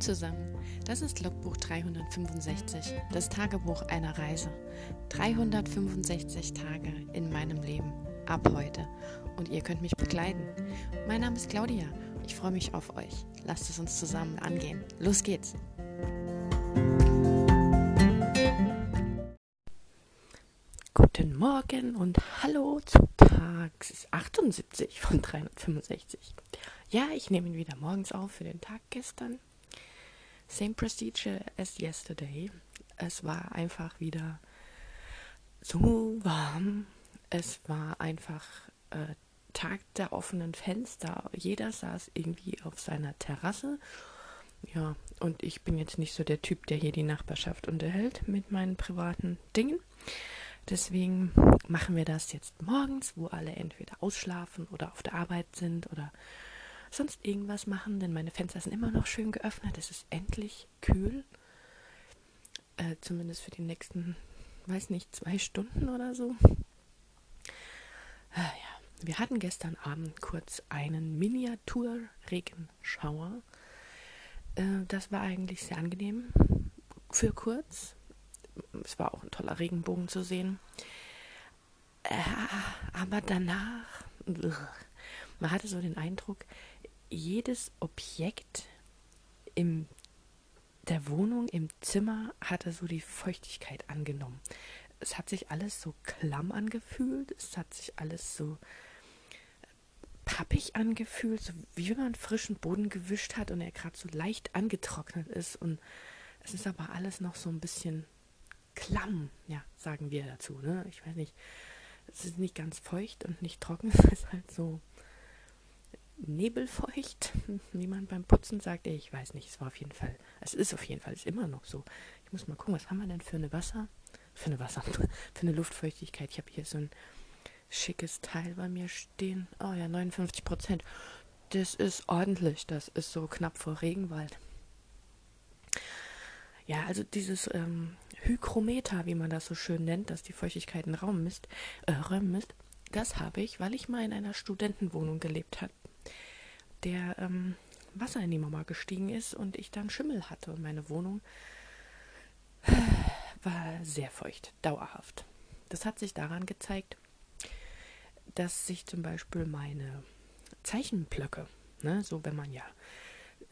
Zusammen, das ist Logbuch 365, das Tagebuch einer Reise. 365 Tage in meinem Leben, ab heute. Und ihr könnt mich begleiten. Mein Name ist Claudia, ich freue mich auf euch. Lasst es uns zusammen angehen. Los geht's! Guten Morgen und hallo zu Tag 78 von 365. Ja, ich nehme ihn wieder morgens auf für den Tag gestern. Same procedure as yesterday. Es war einfach wieder so warm. Es war einfach äh, Tag der offenen Fenster. Jeder saß irgendwie auf seiner Terrasse. Ja, und ich bin jetzt nicht so der Typ, der hier die Nachbarschaft unterhält mit meinen privaten Dingen. Deswegen machen wir das jetzt morgens, wo alle entweder ausschlafen oder auf der Arbeit sind oder sonst irgendwas machen, denn meine Fenster sind immer noch schön geöffnet. Es ist endlich kühl. Äh, zumindest für die nächsten, weiß nicht, zwei Stunden oder so. Äh, ja. Wir hatten gestern Abend kurz einen Miniatur-Regenschauer. Äh, das war eigentlich sehr angenehm für kurz. Es war auch ein toller Regenbogen zu sehen. Äh, aber danach, man hatte so den Eindruck, jedes Objekt in der Wohnung, im Zimmer, hatte so die Feuchtigkeit angenommen. Es hat sich alles so klamm angefühlt, es hat sich alles so pappig angefühlt, so wie wenn man frischen Boden gewischt hat und er gerade so leicht angetrocknet ist. Und es ist aber alles noch so ein bisschen klamm, ja, sagen wir dazu. Ne? Ich weiß nicht, es ist nicht ganz feucht und nicht trocken, es ist halt so nebelfeucht, wie man beim Putzen sagt. Ich weiß nicht, es war auf jeden Fall, es ist auf jeden Fall, es ist immer noch so. Ich muss mal gucken, was haben wir denn für eine Wasser, für eine Wasser, für eine Luftfeuchtigkeit. Ich habe hier so ein schickes Teil bei mir stehen. Oh ja, 59 Prozent. Das ist ordentlich, das ist so knapp vor Regenwald. Ja, also dieses ähm, Hygrometer, wie man das so schön nennt, dass die Feuchtigkeit in Raum misst, äh, Räumen misst, das habe ich, weil ich mal in einer Studentenwohnung gelebt habe der ähm, Wasser in die Mama gestiegen ist und ich dann Schimmel hatte. Und meine Wohnung war sehr feucht, dauerhaft. Das hat sich daran gezeigt, dass sich zum Beispiel meine Zeichenblöcke, ne, so wenn man ja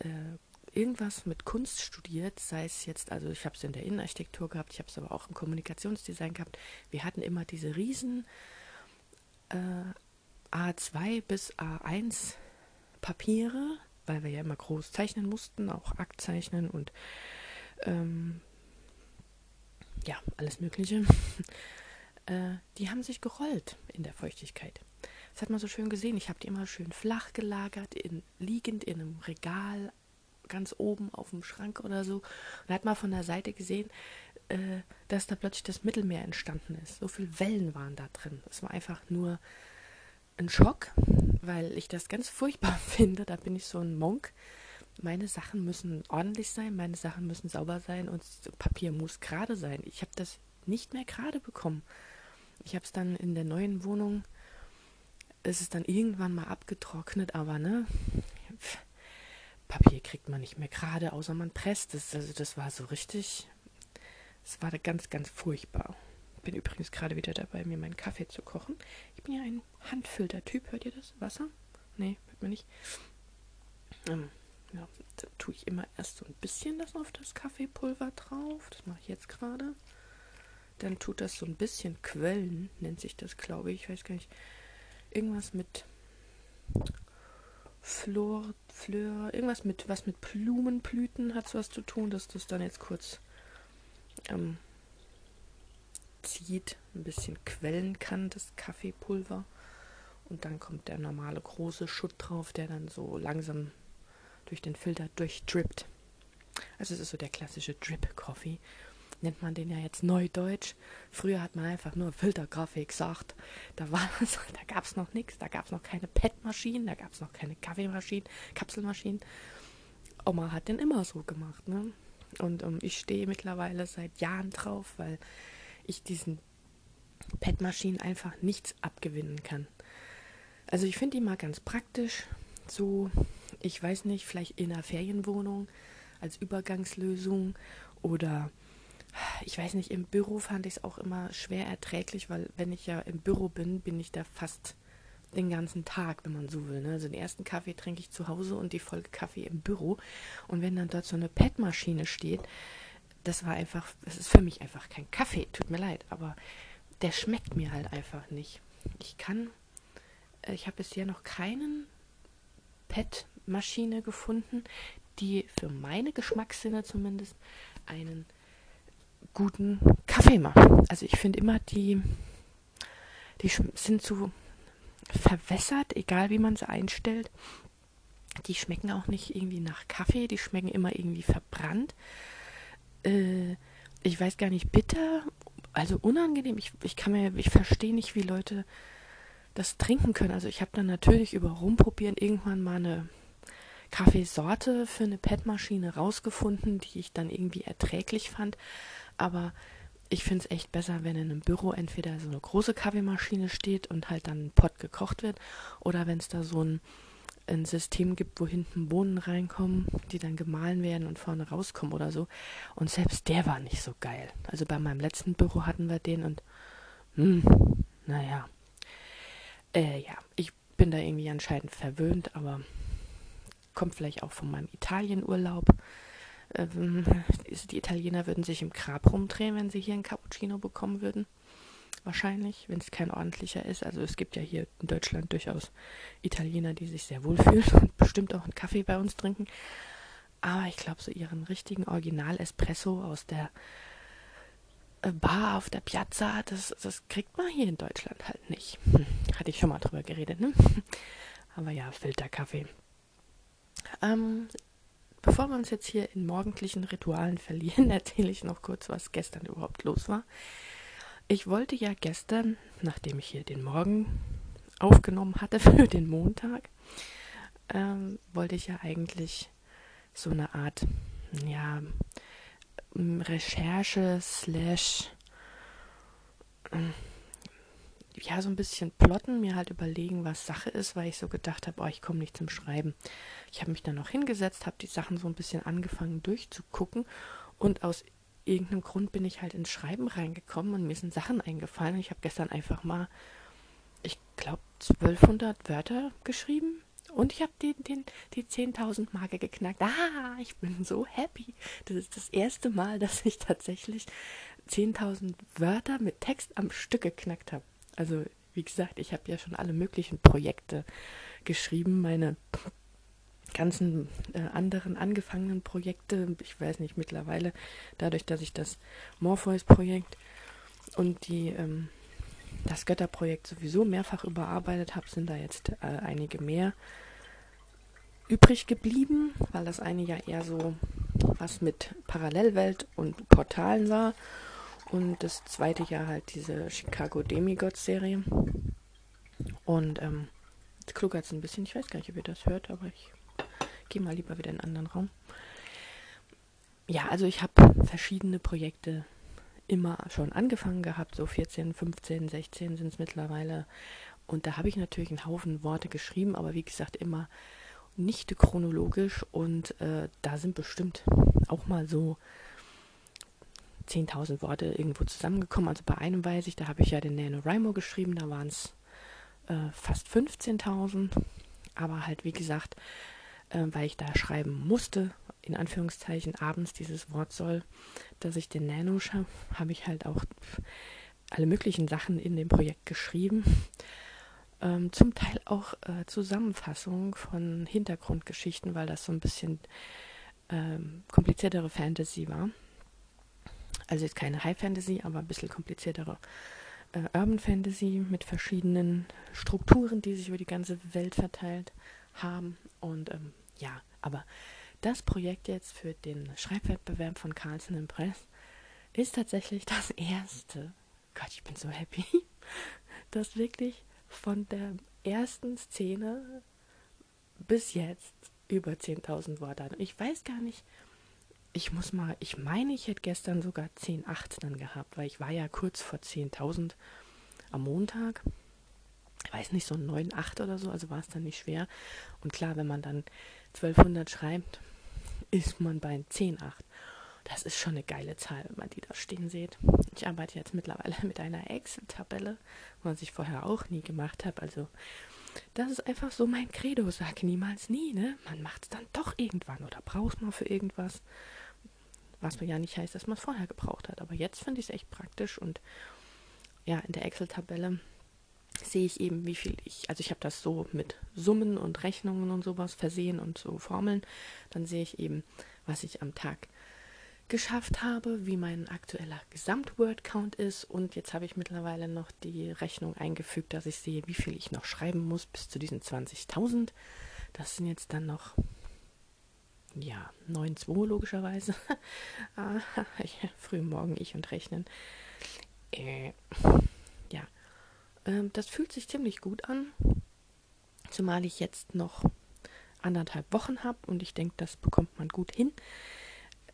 äh, irgendwas mit Kunst studiert, sei es jetzt, also ich habe es in der Innenarchitektur gehabt, ich habe es aber auch im Kommunikationsdesign gehabt, wir hatten immer diese riesen äh, A2 bis A1 Papiere, weil wir ja immer groß zeichnen mussten, auch Akt zeichnen und ähm, ja, alles Mögliche. äh, die haben sich gerollt in der Feuchtigkeit. Das hat man so schön gesehen. Ich habe die immer schön flach gelagert, in, liegend in einem Regal, ganz oben auf dem Schrank oder so. Und hat man von der Seite gesehen, äh, dass da plötzlich das Mittelmeer entstanden ist. So viele Wellen waren da drin. Es war einfach nur ein Schock, weil ich das ganz furchtbar finde. Da bin ich so ein Monk. Meine Sachen müssen ordentlich sein, meine Sachen müssen sauber sein und Papier muss gerade sein. Ich habe das nicht mehr gerade bekommen. Ich habe es dann in der neuen Wohnung, es ist dann irgendwann mal abgetrocknet, aber ne, Papier kriegt man nicht mehr gerade, außer man presst es. Also das war so richtig, es war ganz, ganz furchtbar bin übrigens gerade wieder dabei, mir meinen Kaffee zu kochen. Bin ja ein Handfilter-Typ. Hört ihr das? Wasser? Nee, hört man nicht. Ähm, ja, dann tue ich immer erst so ein bisschen das auf das Kaffeepulver drauf. Das mache ich jetzt gerade. Dann tut das so ein bisschen Quellen, nennt sich das, glaube ich. Ich weiß gar nicht. Irgendwas mit Flor, Fleur, irgendwas mit was mit Blumenblüten hat was zu tun, dass das dann jetzt kurz ähm, zieht, ein bisschen quellen kann, das Kaffeepulver. Und dann kommt der normale große Schutt drauf, der dann so langsam durch den Filter durchdrippt. Also es ist so der klassische Drip-Coffee. Nennt man den ja jetzt Neudeutsch. Früher hat man einfach nur Filterkaffee gesagt. Da war es, da gab es noch nichts, da gab es noch keine PET-Maschinen, da gab es noch keine Kaffeemaschinen, Kapselmaschinen. Oma hat den immer so gemacht, ne? Und um, ähm, ich stehe mittlerweile seit Jahren drauf, weil ich diesen PET-Maschinen einfach nichts abgewinnen kann. Also ich finde die mal ganz praktisch. So, ich weiß nicht, vielleicht in einer Ferienwohnung als Übergangslösung oder ich weiß nicht, im Büro fand ich es auch immer schwer erträglich, weil wenn ich ja im Büro bin, bin ich da fast den ganzen Tag, wenn man so will. Ne? Also den ersten Kaffee trinke ich zu Hause und die Folge Kaffee im Büro. Und wenn dann dort so eine PET-Maschine steht, das war einfach, es ist für mich einfach kein Kaffee, tut mir leid, aber der schmeckt mir halt einfach nicht. Ich kann, äh, ich habe bisher noch keinen PET-Maschine gefunden, die für meine Geschmackssinne zumindest einen guten Kaffee machen. Also ich finde immer, die, die sind zu verwässert, egal wie man sie einstellt. Die schmecken auch nicht irgendwie nach Kaffee, die schmecken immer irgendwie verbrannt. Äh, ich weiß gar nicht, bitter, also unangenehm. Ich, ich kann mir, ich verstehe nicht, wie Leute das trinken können. Also ich habe dann natürlich über Rumprobieren irgendwann mal eine Kaffeesorte für eine PET-Maschine rausgefunden, die ich dann irgendwie erträglich fand. Aber ich finde es echt besser, wenn in einem Büro entweder so eine große Kaffeemaschine steht und halt dann ein Pott gekocht wird oder wenn es da so ein, ein System gibt, wo hinten Bohnen reinkommen, die dann gemahlen werden und vorne rauskommen oder so. Und selbst der war nicht so geil. Also bei meinem letzten Büro hatten wir den und hm, naja. Äh, ja, ich bin da irgendwie anscheinend verwöhnt, aber kommt vielleicht auch von meinem Italienurlaub. Ähm, die Italiener würden sich im Grab rumdrehen, wenn sie hier einen Cappuccino bekommen würden. Wahrscheinlich, wenn es kein ordentlicher ist. Also es gibt ja hier in Deutschland durchaus Italiener, die sich sehr wohlfühlen und bestimmt auch einen Kaffee bei uns trinken. Aber ich glaube, so ihren richtigen Original-Espresso aus der äh, Bar auf der Piazza, das, das kriegt man hier in Deutschland halt nicht. Hm, hatte ich schon mal drüber geredet, ne? Aber ja, Filterkaffee. Ähm, Bevor wir uns jetzt hier in morgendlichen Ritualen verlieren, erzähle ich noch kurz, was gestern überhaupt los war. Ich wollte ja gestern, nachdem ich hier den Morgen aufgenommen hatte für den Montag, ähm, wollte ich ja eigentlich so eine Art, ja, Recherche slash ja, so ein bisschen plotten, mir halt überlegen, was Sache ist, weil ich so gedacht habe, oh, ich komme nicht zum Schreiben. Ich habe mich dann noch hingesetzt, habe die Sachen so ein bisschen angefangen durchzugucken und aus irgendeinem Grund bin ich halt ins Schreiben reingekommen und mir sind Sachen eingefallen. Ich habe gestern einfach mal, ich glaube, 1200 Wörter geschrieben und ich habe die, den, die 10.000 Marke geknackt. Ah, ich bin so happy. Das ist das erste Mal, dass ich tatsächlich 10.000 Wörter mit Text am Stück geknackt habe. Also wie gesagt, ich habe ja schon alle möglichen Projekte geschrieben, meine ganzen äh, anderen angefangenen Projekte, ich weiß nicht, mittlerweile, dadurch, dass ich das Morpheus-Projekt und die, ähm, das Götterprojekt sowieso mehrfach überarbeitet habe, sind da jetzt äh, einige mehr übrig geblieben, weil das eine ja eher so was mit Parallelwelt und Portalen war und das zweite Jahr halt diese Chicago Demigods-Serie. Und ähm, jetzt kluckert es ein bisschen. Ich weiß gar nicht, ob ihr das hört, aber ich gehe mal lieber wieder in einen anderen Raum. Ja, also ich habe verschiedene Projekte immer schon angefangen gehabt, so 14, 15, 16 sind es mittlerweile. Und da habe ich natürlich einen Haufen Worte geschrieben, aber wie gesagt, immer nicht chronologisch. Und äh, da sind bestimmt auch mal so 10.000 Worte irgendwo zusammengekommen. Also bei einem weiß ich, da habe ich ja den NaNoWriMo geschrieben, da waren es äh, fast 15.000. Aber halt, wie gesagt, äh, weil ich da schreiben musste, in Anführungszeichen abends dieses Wort soll, dass ich den Nano schaffe, habe ich halt auch alle möglichen Sachen in dem Projekt geschrieben. Ähm, zum Teil auch äh, Zusammenfassungen von Hintergrundgeschichten, weil das so ein bisschen ähm, kompliziertere Fantasy war. Also jetzt keine High Fantasy, aber ein bisschen kompliziertere äh, Urban Fantasy mit verschiedenen Strukturen, die sich über die ganze Welt verteilt haben. Und ähm, ja, aber das Projekt jetzt für den Schreibwettbewerb von Carlsen Impress ist tatsächlich das erste. Gott, ich bin so happy, dass wirklich von der ersten Szene bis jetzt über 10.000 Worte. Ich weiß gar nicht, ich muss mal, ich meine, ich hätte gestern sogar 10,8 dann gehabt, weil ich war ja kurz vor 10.000 am Montag. Weiß nicht, so 9,8 oder so, also war es dann nicht schwer. Und klar, wenn man dann 1200 schreibt, ist man bei 10,8. Das ist schon eine geile Zahl, wenn man die da stehen sieht. Ich arbeite jetzt mittlerweile mit einer Excel-Tabelle, was ich vorher auch nie gemacht habe. Also das ist einfach so mein Credo. Sag niemals nie, ne? Man macht es dann doch irgendwann oder braucht man für irgendwas. Was ja nicht heißt, dass man es vorher gebraucht hat. Aber jetzt finde ich es echt praktisch und ja, in der Excel-Tabelle sehe ich eben, wie viel ich, also ich habe das so mit Summen und Rechnungen und sowas versehen und so Formeln. Dann sehe ich eben, was ich am Tag geschafft habe, wie mein aktueller Gesamt-Word-Count ist. Und jetzt habe ich mittlerweile noch die Rechnung eingefügt, dass ich sehe, wie viel ich noch schreiben muss bis zu diesen 20.000. Das sind jetzt dann noch, ja, 9,2 logischerweise. ah, früh morgen ich und rechnen. Äh, ja, ähm, das fühlt sich ziemlich gut an. Zumal ich jetzt noch anderthalb Wochen habe und ich denke, das bekommt man gut hin.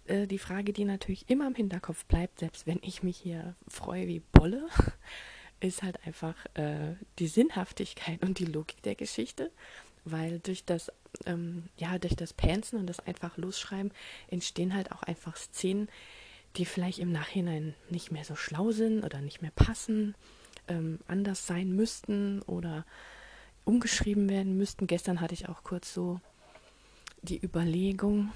Äh, die Frage, die natürlich immer im Hinterkopf bleibt, selbst wenn ich mich hier freue wie Bolle, ist halt einfach äh, die Sinnhaftigkeit und die Logik der Geschichte, weil durch das ähm, ja durch das Pansen und das einfach Losschreiben entstehen halt auch einfach Szenen, die vielleicht im Nachhinein nicht mehr so schlau sind oder nicht mehr passen, ähm, anders sein müssten oder umgeschrieben werden müssten. Gestern hatte ich auch kurz so die Überlegung,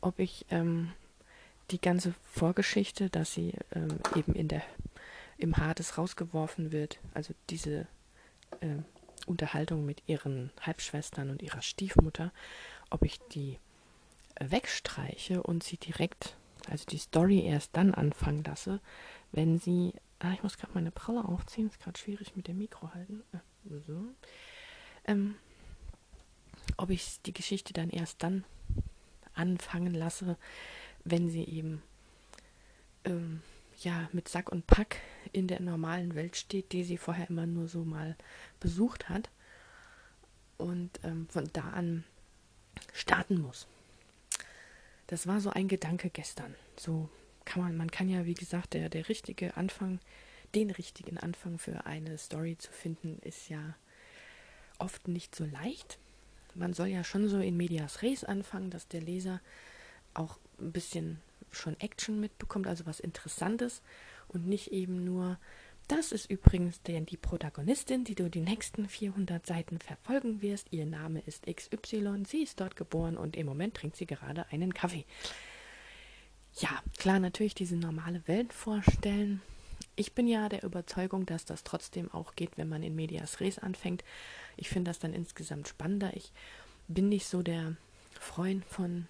ob ich ähm, die ganze Vorgeschichte, dass sie ähm, eben in der im Hades rausgeworfen wird, also diese äh, Unterhaltung mit ihren Halbschwestern und ihrer Stiefmutter, ob ich die wegstreiche und sie direkt, also die Story erst dann anfangen lasse, wenn sie, ah, ich muss gerade meine Brille aufziehen, ist gerade schwierig mit dem Mikro halten, äh, so, ähm, ob ich die Geschichte dann erst dann anfangen lasse, wenn sie eben ähm, ja mit Sack und Pack in der normalen Welt steht, die sie vorher immer nur so mal besucht hat und ähm, von da an starten muss. Das war so ein Gedanke gestern. So kann man, man kann ja, wie gesagt, der, der richtige Anfang, den richtigen Anfang für eine Story zu finden, ist ja oft nicht so leicht man soll ja schon so in medias res anfangen, dass der Leser auch ein bisschen schon Action mitbekommt, also was Interessantes und nicht eben nur, das ist übrigens denn die Protagonistin, die du die nächsten 400 Seiten verfolgen wirst. Ihr Name ist XY, sie ist dort geboren und im Moment trinkt sie gerade einen Kaffee. Ja, klar, natürlich diese normale Welt vorstellen. Ich bin ja der Überzeugung, dass das trotzdem auch geht, wenn man in Medias Res anfängt ich finde das dann insgesamt spannender. Ich bin nicht so der Freund von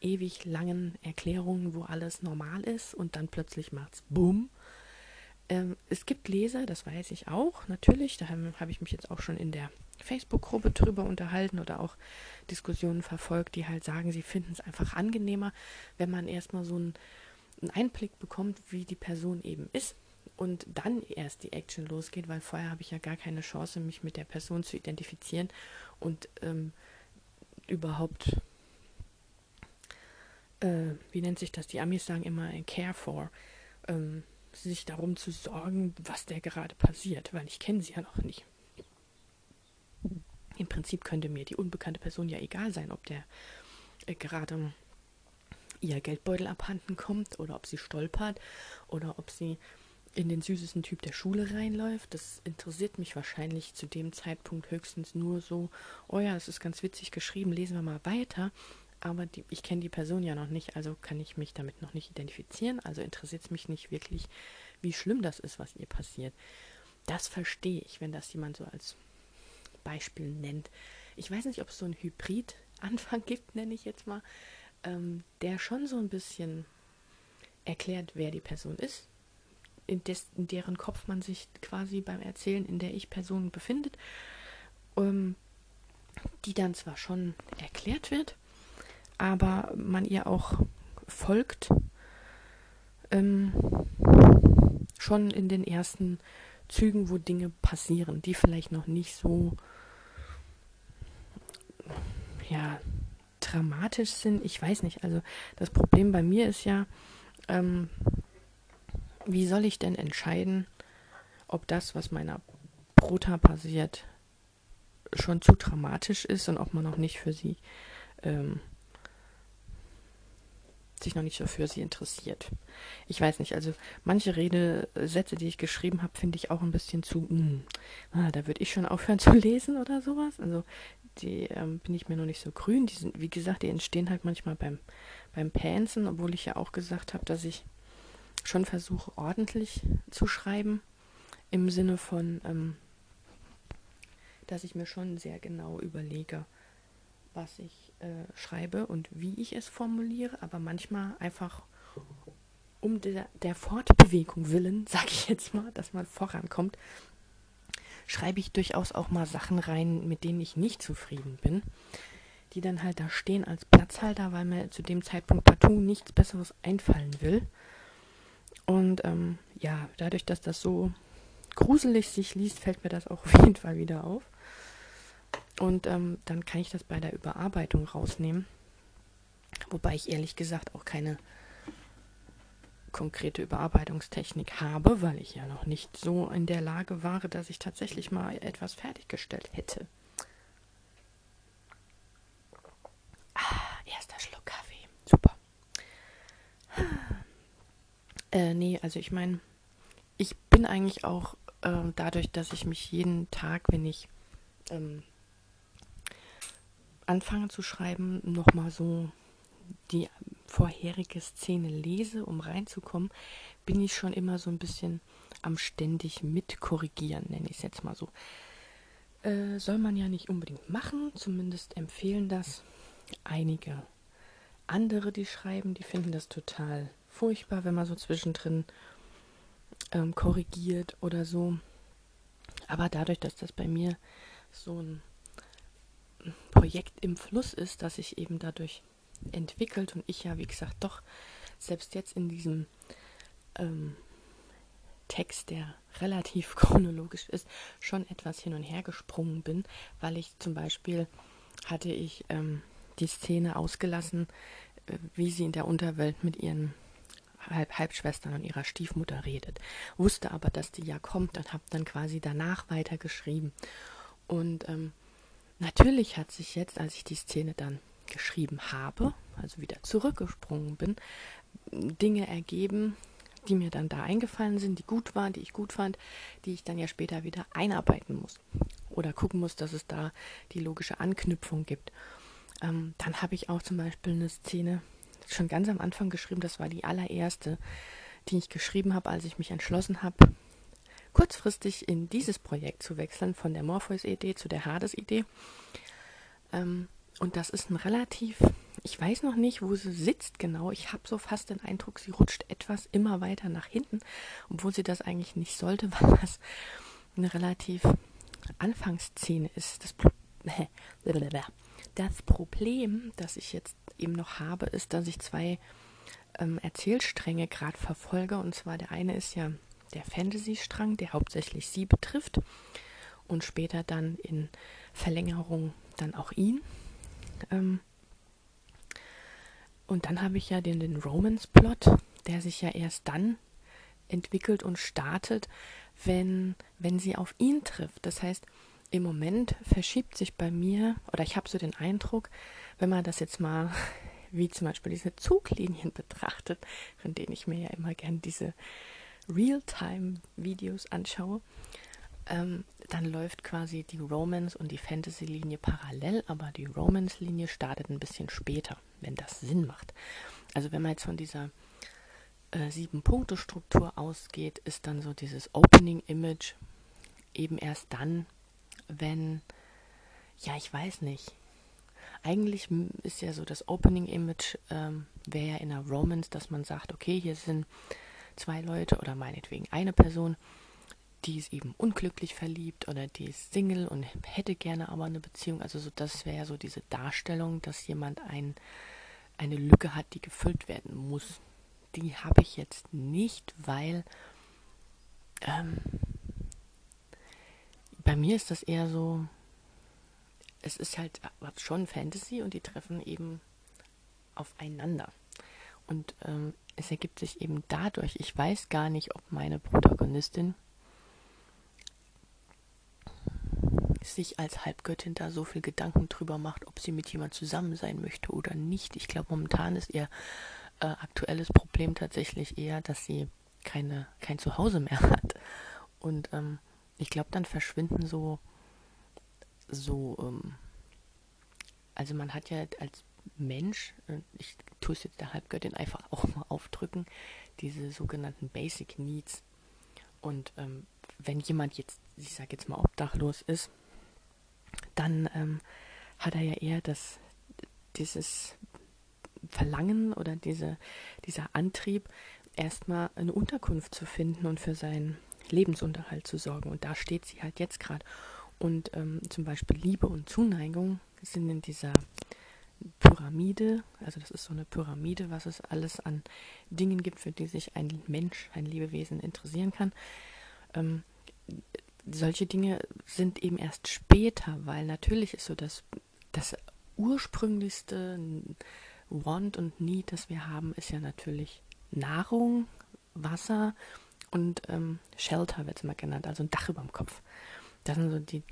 ewig langen Erklärungen, wo alles normal ist und dann plötzlich macht's Bumm. Ähm, es gibt Leser, das weiß ich auch, natürlich, da habe hab ich mich jetzt auch schon in der Facebook-Gruppe drüber unterhalten oder auch Diskussionen verfolgt, die halt sagen, sie finden es einfach angenehmer, wenn man erstmal so einen, einen Einblick bekommt, wie die Person eben ist und dann erst die Action losgeht, weil vorher habe ich ja gar keine Chance, mich mit der Person zu identifizieren und ähm, überhaupt, äh, wie nennt sich das? Die Amis sagen immer care for, ähm, sich darum zu sorgen, was der gerade passiert, weil ich kenne sie ja noch nicht. Im Prinzip könnte mir die unbekannte Person ja egal sein, ob der äh, gerade ihr Geldbeutel abhanden kommt oder ob sie stolpert oder ob sie in den süßesten Typ der Schule reinläuft. Das interessiert mich wahrscheinlich zu dem Zeitpunkt höchstens nur so, oh ja, das ist ganz witzig geschrieben, lesen wir mal weiter. Aber die, ich kenne die Person ja noch nicht, also kann ich mich damit noch nicht identifizieren. Also interessiert es mich nicht wirklich, wie schlimm das ist, was ihr passiert. Das verstehe ich, wenn das jemand so als Beispiel nennt. Ich weiß nicht, ob es so einen Hybrid-Anfang gibt, nenne ich jetzt mal, ähm, der schon so ein bisschen erklärt, wer die Person ist, in, des, in deren Kopf man sich quasi beim Erzählen in der Ich-Person befindet, ähm, die dann zwar schon erklärt wird, aber man ihr auch folgt, ähm, schon in den ersten Zügen, wo Dinge passieren, die vielleicht noch nicht so ja dramatisch sind. Ich weiß nicht. Also das Problem bei mir ist ja, ähm, wie soll ich denn entscheiden, ob das, was meiner Brota passiert, schon zu dramatisch ist und ob man noch nicht für sie ähm, sich noch nicht so für sie interessiert. Ich weiß nicht, also manche Redesätze, die ich geschrieben habe, finde ich auch ein bisschen zu, mh, hm, ah, da würde ich schon aufhören zu lesen oder sowas. Also die ähm, bin ich mir noch nicht so grün. Die sind, wie gesagt, die entstehen halt manchmal beim, beim Pansen, obwohl ich ja auch gesagt habe, dass ich schon versuche, ordentlich zu schreiben. Im Sinne von, ähm, dass ich mir schon sehr genau überlege, was ich äh, schreibe und wie ich es formuliere, aber manchmal einfach um der, der Fortbewegung willen, sage ich jetzt mal, dass man vorankommt, schreibe ich durchaus auch mal Sachen rein, mit denen ich nicht zufrieden bin, die dann halt da stehen als Platzhalter, weil mir zu dem Zeitpunkt partout nichts Besseres einfallen will. Und ähm, ja, dadurch, dass das so gruselig sich liest, fällt mir das auch auf jeden Fall wieder auf. Und ähm, dann kann ich das bei der Überarbeitung rausnehmen. Wobei ich ehrlich gesagt auch keine konkrete Überarbeitungstechnik habe, weil ich ja noch nicht so in der Lage war, dass ich tatsächlich mal etwas fertiggestellt hätte. Ah, erster Schluck Kaffee. Super. Äh, nee, also ich meine, ich bin eigentlich auch äh, dadurch, dass ich mich jeden Tag, wenn ich ähm, anfange zu schreiben, nochmal so die vorherige Szene lese, um reinzukommen, bin ich schon immer so ein bisschen am ständig mitkorrigieren, nenne ich es jetzt mal so. Äh, soll man ja nicht unbedingt machen, zumindest empfehlen das einige andere, die schreiben, die finden das total furchtbar, wenn man so zwischendrin ähm, korrigiert oder so. Aber dadurch, dass das bei mir so ein Projekt im Fluss ist, das sich eben dadurch entwickelt und ich ja, wie gesagt, doch selbst jetzt in diesem ähm, Text, der relativ chronologisch ist, schon etwas hin und her gesprungen bin, weil ich zum Beispiel hatte ich ähm, die Szene ausgelassen, äh, wie sie in der Unterwelt mit ihren Halb Halbschwestern und ihrer Stiefmutter redet. Wusste aber, dass die ja kommt und habe dann quasi danach weitergeschrieben. Und ähm, natürlich hat sich jetzt, als ich die Szene dann geschrieben habe, also wieder zurückgesprungen bin, Dinge ergeben, die mir dann da eingefallen sind, die gut waren, die ich gut fand, die ich dann ja später wieder einarbeiten muss oder gucken muss, dass es da die logische Anknüpfung gibt. Ähm, dann habe ich auch zum Beispiel eine Szene schon ganz am Anfang geschrieben, das war die allererste, die ich geschrieben habe, als ich mich entschlossen habe, kurzfristig in dieses Projekt zu wechseln, von der Morpheus-Idee zu der Hades-Idee. Ähm, und das ist ein relativ, ich weiß noch nicht, wo sie sitzt genau. Ich habe so fast den Eindruck, sie rutscht etwas immer weiter nach hinten, obwohl sie das eigentlich nicht sollte, weil das eine relativ Anfangsszene ist. Das, das Problem, das ich jetzt eben noch habe, ist, dass ich zwei ähm, Erzählstränge gerade verfolge. Und zwar der eine ist ja der Fantasy-Strang, der hauptsächlich sie betrifft und später dann in Verlängerung dann auch ihn. Ähm, und dann habe ich ja den, den Romance-Plot, der sich ja erst dann entwickelt und startet, wenn, wenn sie auf ihn trifft. Das heißt, im Moment verschiebt sich bei mir, oder ich habe so den Eindruck, wenn man das jetzt mal wie zum Beispiel diese Zuglinien betrachtet, von denen ich mir ja immer gern diese Realtime-Videos anschaue, ähm, dann läuft quasi die Romance und die Fantasy-Linie parallel, aber die Romance-Linie startet ein bisschen später, wenn das Sinn macht. Also wenn man jetzt von dieser äh, Sieben-Punkte-Struktur ausgeht, ist dann so dieses Opening-Image eben erst dann, wenn, ja, ich weiß nicht. Eigentlich ist ja so das Opening-Image ähm, wäre ja in einer Romance, dass man sagt, okay, hier sind zwei Leute oder meinetwegen eine Person, die ist eben unglücklich verliebt oder die ist Single und hätte gerne aber eine Beziehung. Also so, das wäre so diese Darstellung, dass jemand ein, eine Lücke hat, die gefüllt werden muss. Die habe ich jetzt nicht, weil ähm, bei mir ist das eher so, es ist halt schon Fantasy und die treffen eben aufeinander. Und ähm, es ergibt sich eben dadurch, ich weiß gar nicht, ob meine Protagonistin sich als Halbgöttin da so viel Gedanken drüber macht, ob sie mit jemand zusammen sein möchte oder nicht. Ich glaube, momentan ist ihr äh, aktuelles Problem tatsächlich eher, dass sie keine, kein Zuhause mehr hat. Und ähm, ich glaube, dann verschwinden so, so, ähm, also man hat ja als Mensch, äh, ich tue es jetzt der Halbgöttin einfach auch mal aufdrücken, diese sogenannten Basic Needs. Und ähm, wenn jemand jetzt, ich sage jetzt mal, obdachlos ist, dann ähm, hat er ja eher das, dieses Verlangen oder diese, dieser Antrieb, erstmal eine Unterkunft zu finden und für seinen Lebensunterhalt zu sorgen. Und da steht sie halt jetzt gerade. Und ähm, zum Beispiel Liebe und Zuneigung sind in dieser Pyramide, also das ist so eine Pyramide, was es alles an Dingen gibt, für die sich ein Mensch, ein Lebewesen interessieren kann. Ähm, solche Dinge sind eben erst später, weil natürlich ist so das, das ursprünglichste Want und Need, das wir haben, ist ja natürlich Nahrung, Wasser und ähm, Shelter wird es immer genannt, also ein Dach über dem Kopf. Das sind so die,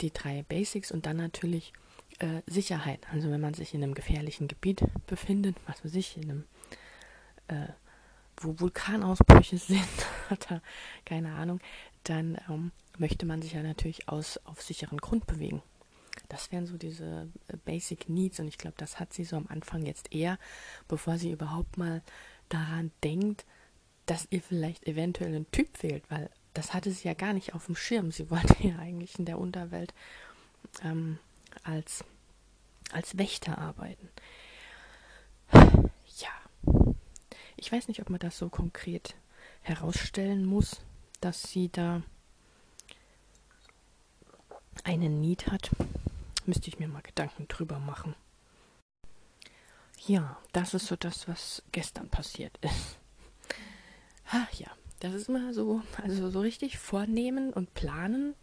die drei Basics und dann natürlich äh, Sicherheit. Also wenn man sich in einem gefährlichen Gebiet befindet, was weiß ich, in einem, äh, wo Vulkanausbrüche sind oder keine Ahnung, dann ähm, möchte man sich ja natürlich aus, auf sicheren Grund bewegen. Das wären so diese äh, Basic Needs und ich glaube, das hat sie so am Anfang jetzt eher, bevor sie überhaupt mal daran denkt, dass ihr vielleicht eventuell ein Typ fehlt, weil das hatte sie ja gar nicht auf dem Schirm. Sie wollte ja eigentlich in der Unterwelt ähm, als, als Wächter arbeiten. Ja, ich weiß nicht, ob man das so konkret herausstellen muss, dass sie da einen Need hat. Müsste ich mir mal Gedanken drüber machen. Ja, das ist so das, was gestern passiert ist. Ach ja, das ist immer so, also so richtig vornehmen und planen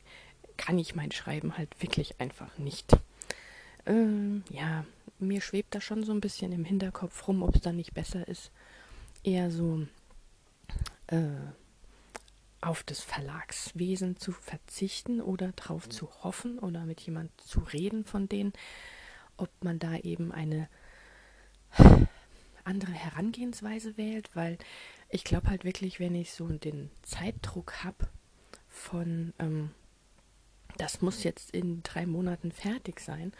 kann ich mein Schreiben halt wirklich einfach nicht. Ähm, ja, mir schwebt da schon so ein bisschen im Hinterkopf rum, ob es dann nicht besser ist, eher so äh, auf das Verlagswesen zu verzichten oder darauf zu hoffen oder mit jemand zu reden von denen, ob man da eben eine andere Herangehensweise wählt, weil ich glaube halt wirklich, wenn ich so den Zeitdruck habe von, ähm, das muss jetzt in drei Monaten fertig sein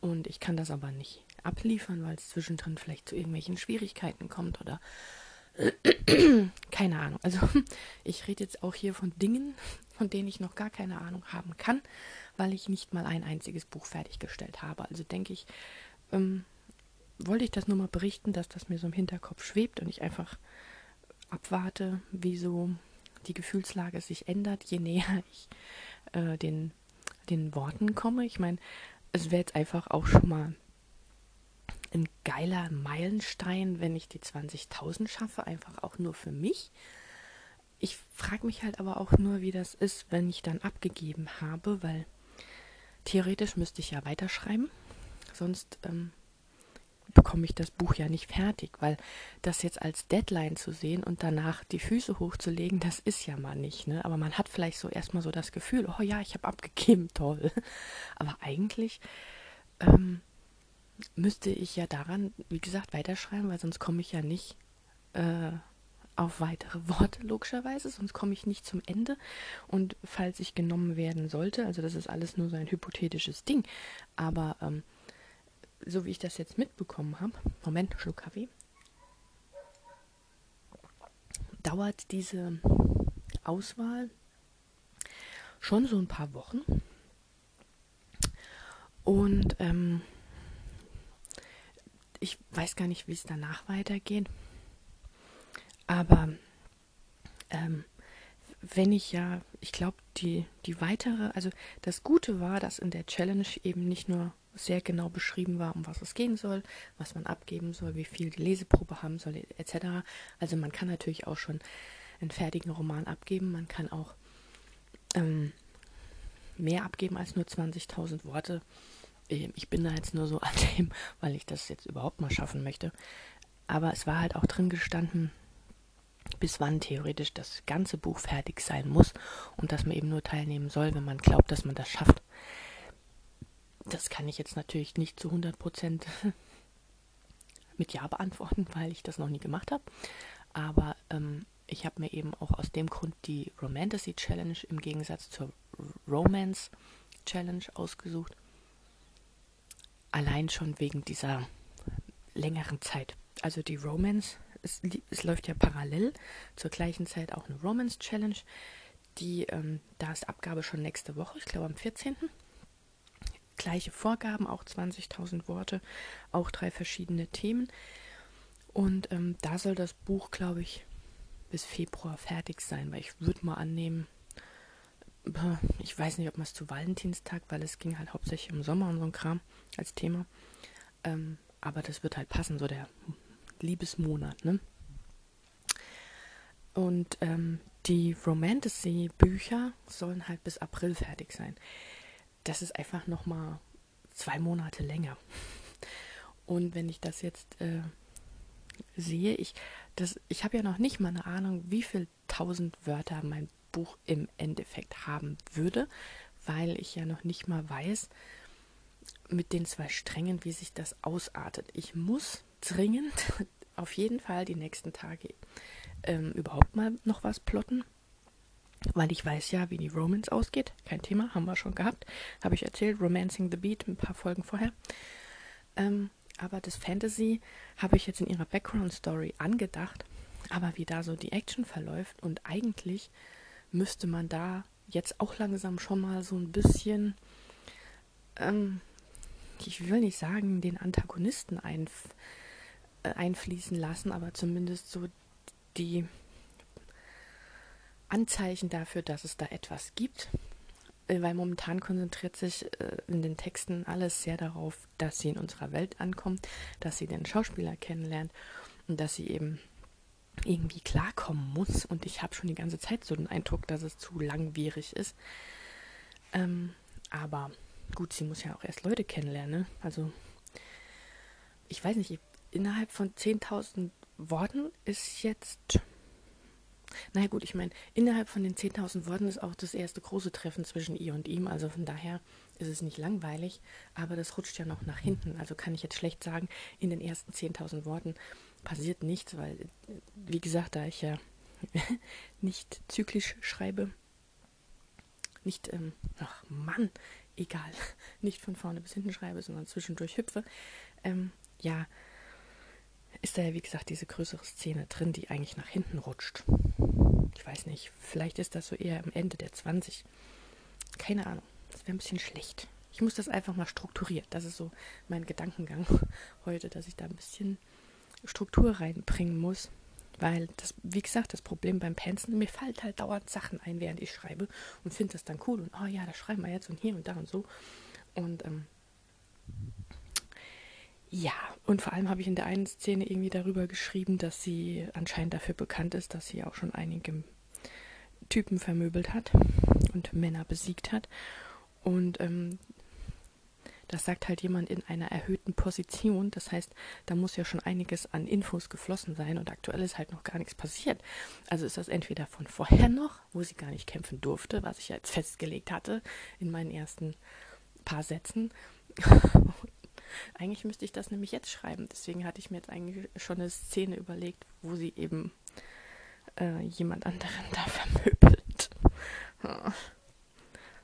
und ich kann das aber nicht abliefern, weil es zwischendrin vielleicht zu irgendwelchen Schwierigkeiten kommt oder keine Ahnung. Also ich rede jetzt auch hier von Dingen, von denen ich noch gar keine Ahnung haben kann, weil ich nicht mal ein einziges Buch fertiggestellt habe. Also denke ich, ähm, wollte ich das nur mal berichten, dass das mir so im Hinterkopf schwebt und ich einfach abwarte, wie so die Gefühlslage sich ändert, je näher ich äh, den, den Worten komme. Ich meine, es wäre jetzt einfach auch schon mal ein geiler Meilenstein, wenn ich die 20.000 schaffe, einfach auch nur für mich. Ich frage mich halt aber auch nur, wie das ist, wenn ich dann abgegeben habe, weil theoretisch müsste ich ja weiterschreiben. Sonst ähm, bekomme ich das Buch ja nicht fertig, weil das jetzt als Deadline zu sehen und danach die Füße hochzulegen, das ist ja mal nicht, ne? Aber man hat vielleicht so erstmal so das Gefühl, oh ja, ich habe abgegeben, toll. Aber eigentlich ähm, müsste ich ja daran, wie gesagt, weiterschreiben, weil sonst komme ich ja nicht äh, auf weitere Worte, logischerweise, sonst komme ich nicht zum Ende. Und falls ich genommen werden sollte, also das ist alles nur so ein hypothetisches Ding, aber ähm, so wie ich das jetzt mitbekommen habe, Moment, Schluck Kaffee, dauert diese Auswahl schon so ein paar Wochen. Und ähm, ich weiß gar nicht, wie es danach weitergeht. Aber ähm, wenn ich ja, ich glaube, die, die weitere, also das Gute war, dass in der Challenge eben nicht nur sehr genau beschrieben war, um was es gehen soll, was man abgeben soll, wie viel die Leseprobe haben soll, etc. Also man kann natürlich auch schon einen fertigen Roman abgeben, man kann auch ähm, mehr abgeben als nur 20.000 Worte. Ähm, ich bin da jetzt nur so an dem, weil ich das jetzt überhaupt mal schaffen möchte. Aber es war halt auch drin gestanden, bis wann theoretisch das ganze Buch fertig sein muss und dass man eben nur teilnehmen soll, wenn man glaubt, dass man das schafft. Das kann ich jetzt natürlich nicht zu 100 Prozent mit Ja beantworten, weil ich das noch nie gemacht habe. Aber ähm, ich habe mir eben auch aus dem Grund die Romantasy Challenge im Gegensatz zur Romance Challenge ausgesucht. Allein schon wegen dieser längeren Zeit. Also die Romance, es, es läuft ja parallel zur gleichen Zeit auch eine Romance Challenge. Die, ähm, da ist Abgabe schon nächste Woche, ich glaube am 14 gleiche Vorgaben, auch 20.000 Worte, auch drei verschiedene Themen. Und ähm, da soll das Buch, glaube ich, bis Februar fertig sein, weil ich würde mal annehmen, ich weiß nicht, ob man es zu Valentinstag, weil es ging halt hauptsächlich im Sommer und so ein Kram als Thema. Ähm, aber das wird halt passen, so der Liebesmonat, ne? Und ähm, die Romantasy-Bücher sollen halt bis April fertig sein das ist einfach noch mal zwei Monate länger. Und wenn ich das jetzt äh, sehe, ich, ich habe ja noch nicht mal eine Ahnung, wie viel tausend Wörter mein Buch im Endeffekt haben würde, weil ich ja noch nicht mal weiß, mit den zwei Strängen, wie sich das ausartet. Ich muss dringend auf jeden Fall die nächsten Tage ähm, überhaupt mal noch was plotten weil ich weiß ja, wie die Romance ausgeht. Kein Thema, haben wir schon gehabt. Habe ich erzählt, Romancing the Beat, ein paar Folgen vorher. Ähm, aber das Fantasy habe ich jetzt in ihrer Background Story angedacht. Aber wie da so die Action verläuft und eigentlich müsste man da jetzt auch langsam schon mal so ein bisschen, ähm, ich will nicht sagen, den Antagonisten einf äh, einfließen lassen, aber zumindest so die Anzeichen dafür, dass es da etwas gibt, äh, weil momentan konzentriert sich äh, in den Texten alles sehr darauf, dass sie in unserer Welt ankommt, dass sie den Schauspieler kennenlernt und dass sie eben irgendwie klarkommen muss. Und ich habe schon die ganze Zeit so den Eindruck, dass es zu langwierig ist. Ähm, aber gut, sie muss ja auch erst Leute kennenlernen. Ne? Also, ich weiß nicht, innerhalb von 10.000 Worten ist jetzt naja gut, ich meine, innerhalb von den 10.000 Worten ist auch das erste große Treffen zwischen ihr und ihm. Also von daher ist es nicht langweilig, aber das rutscht ja noch nach hinten. Also kann ich jetzt schlecht sagen, in den ersten 10.000 Worten passiert nichts, weil, wie gesagt, da ich ja nicht zyklisch schreibe, nicht, ähm, ach Mann, egal, nicht von vorne bis hinten schreibe, sondern zwischendurch hüpfe, ähm, ja, ist da ja, wie gesagt, diese größere Szene drin, die eigentlich nach hinten rutscht. Ich weiß nicht, vielleicht ist das so eher am Ende der 20. Keine Ahnung, das wäre ein bisschen schlecht. Ich muss das einfach mal strukturiert. Das ist so mein Gedankengang heute, dass ich da ein bisschen Struktur reinbringen muss. Weil das, wie gesagt, das Problem beim Penseln, mir fallen halt dauernd Sachen ein, während ich schreibe und finde das dann cool und oh ja, das schreiben wir jetzt und hier und da und so. Und ähm, ja, und vor allem habe ich in der einen Szene irgendwie darüber geschrieben, dass sie anscheinend dafür bekannt ist, dass sie auch schon einige Typen vermöbelt hat und Männer besiegt hat. Und ähm, das sagt halt jemand in einer erhöhten Position. Das heißt, da muss ja schon einiges an Infos geflossen sein und aktuell ist halt noch gar nichts passiert. Also ist das entweder von vorher noch, wo sie gar nicht kämpfen durfte, was ich jetzt festgelegt hatte in meinen ersten paar Sätzen. Eigentlich müsste ich das nämlich jetzt schreiben. Deswegen hatte ich mir jetzt eigentlich schon eine Szene überlegt, wo sie eben äh, jemand anderen da vermöbelt.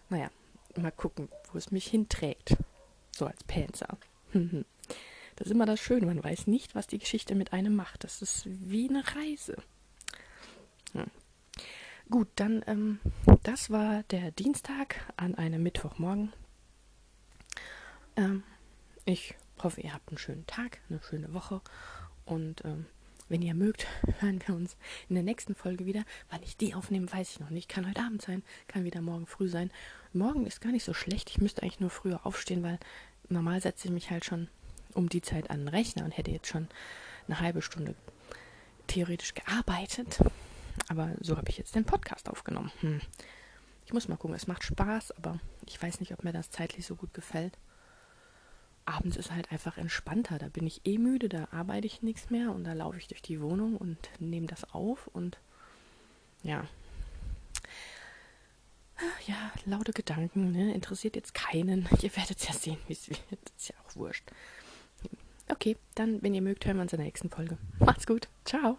Naja, mal gucken, wo es mich hinträgt. So als Panzer. das ist immer das Schöne, man weiß nicht, was die Geschichte mit einem macht. Das ist wie eine Reise. Hm. Gut, dann, ähm, das war der Dienstag an einem Mittwochmorgen. Ähm, ich hoffe, ihr habt einen schönen Tag, eine schöne Woche und ähm, wenn ihr mögt, hören wir uns in der nächsten Folge wieder. Wann ich die aufnehme, weiß ich noch nicht. Kann heute Abend sein, kann wieder morgen früh sein. Morgen ist gar nicht so schlecht. Ich müsste eigentlich nur früher aufstehen, weil normal setze ich mich halt schon um die Zeit an den Rechner und hätte jetzt schon eine halbe Stunde theoretisch gearbeitet. Aber so habe ich jetzt den Podcast aufgenommen. Hm. Ich muss mal gucken, es macht Spaß, aber ich weiß nicht, ob mir das zeitlich so gut gefällt abends ist halt einfach entspannter. Da bin ich eh müde, da arbeite ich nichts mehr und da laufe ich durch die Wohnung und nehme das auf und ja. Ja, laute Gedanken, ne? interessiert jetzt keinen. Ihr werdet ja sehen, wie es wird. Ist ja auch wurscht. Okay, dann, wenn ihr mögt, hören wir uns in der nächsten Folge. Macht's gut. Ciao.